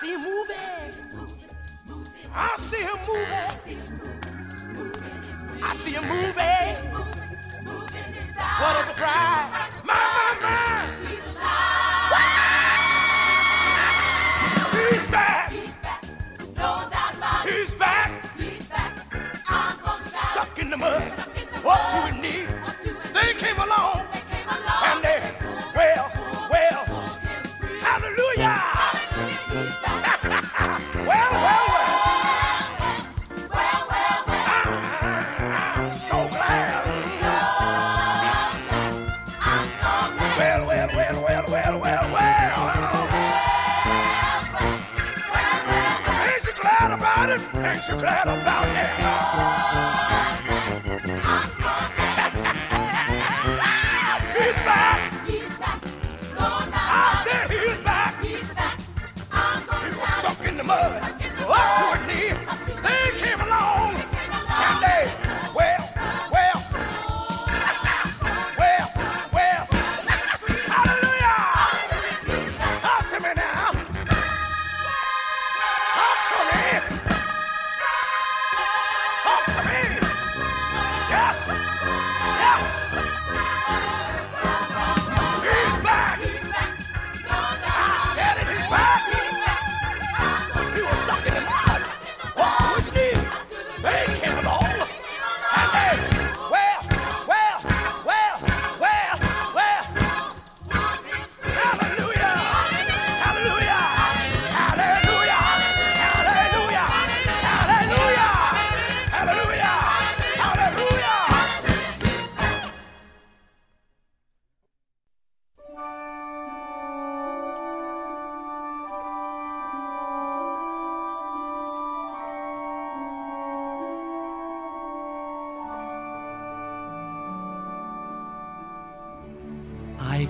See him moving. I see him moving. I see him moving. What a surprise. Ain't you glad about it? He's back. I said he's back. He was stuck in the mud.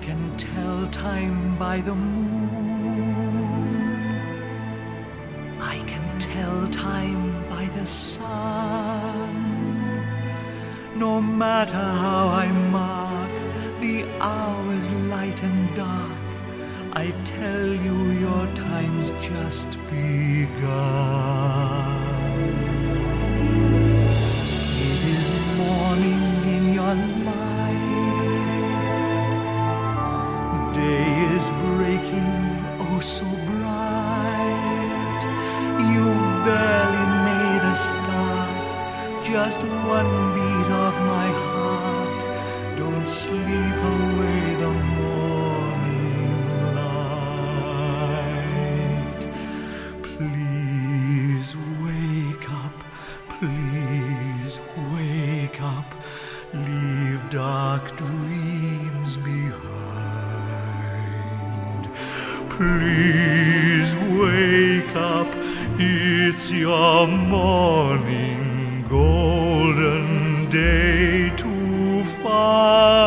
Can tell time by the moon. I can tell time by the sun. No matter how I mark the hours light and dark, I tell you your time's just begun. One beat of my heart. Don't sleep away the morning light. Please wake up, please wake up. Leave dark dreams behind. Please wake up, it's your morning golden day to find.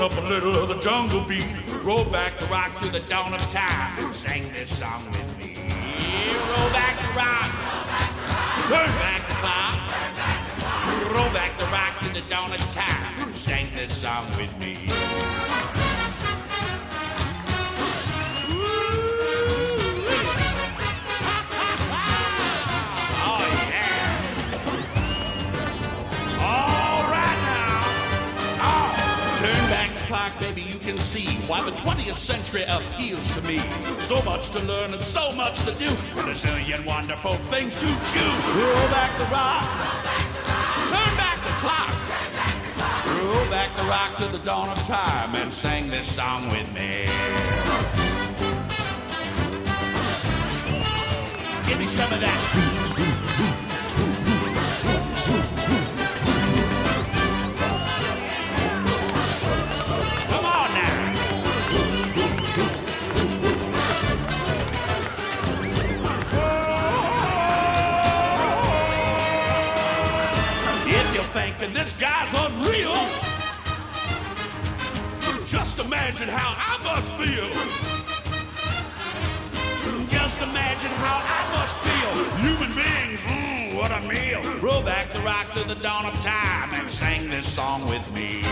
Soaking up a little of the jungle beat. Roll back the rock to the dawn of time. Sing this song with me. Roll back the rock. Turn back the clock. Roll back the rock to the dawn of time. Sing this song with me. See why the 20th century appeals to me. So much to learn and so much to do. A zillion wonderful things to choose. Roll back the rock. Turn back the clock. Roll back the rock to the dawn of time and sing this song with me. Give me some of that. You're this guy's unreal, just imagine how I must feel. Just imagine how I must feel. Human beings, mm, what a meal. Roll back the rock to the dawn of time and sing this song with me.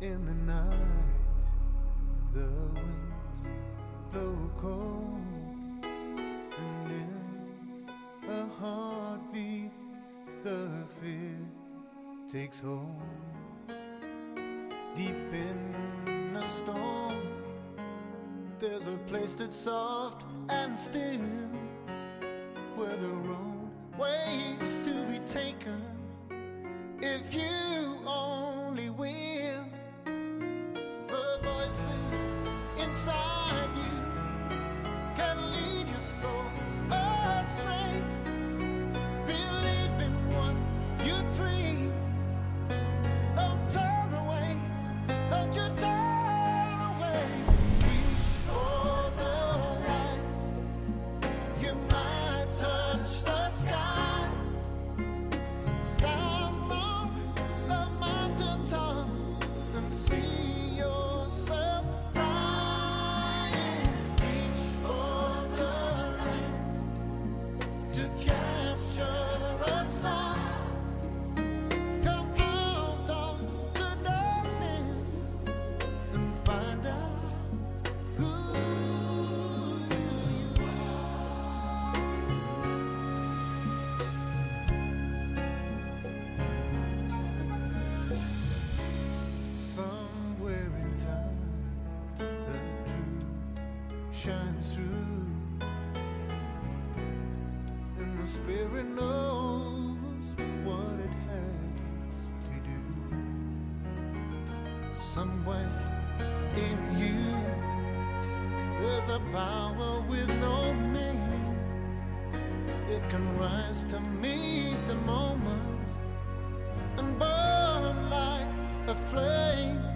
in the night. The winds blow cold, and in a heartbeat, the fear takes hold. Deep in a storm, there's a place that's soft and still where the road. a power with no name. It can rise to meet the moment and burn like a flame.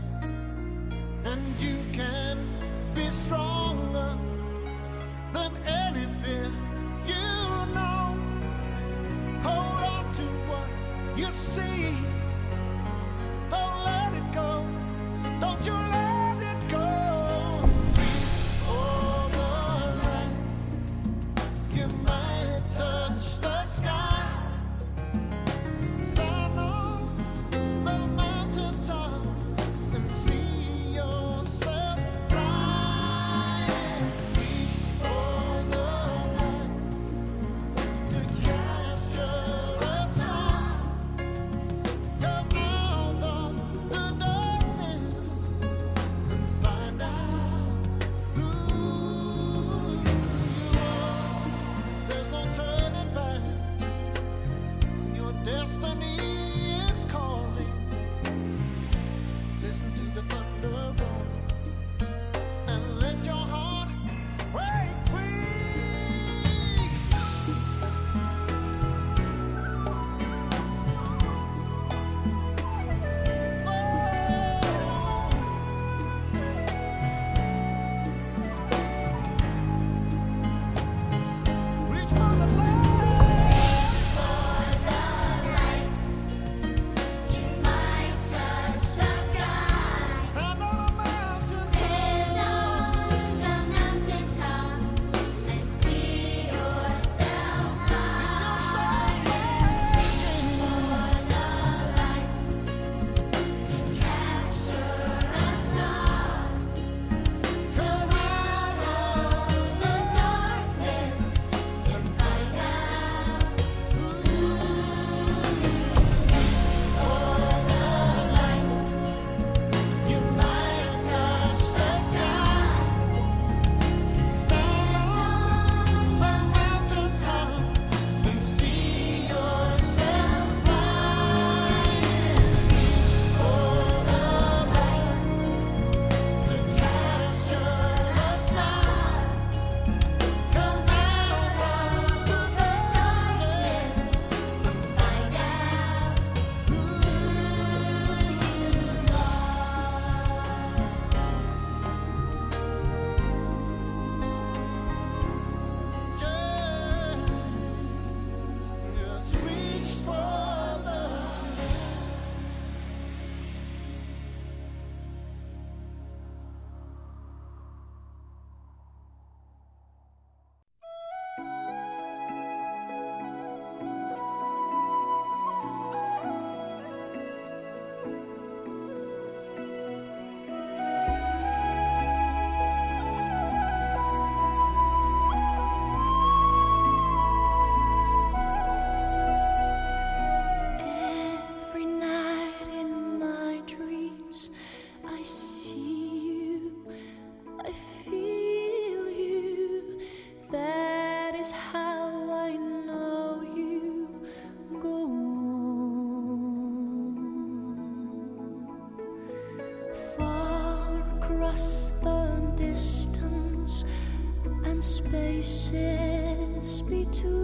Spaces between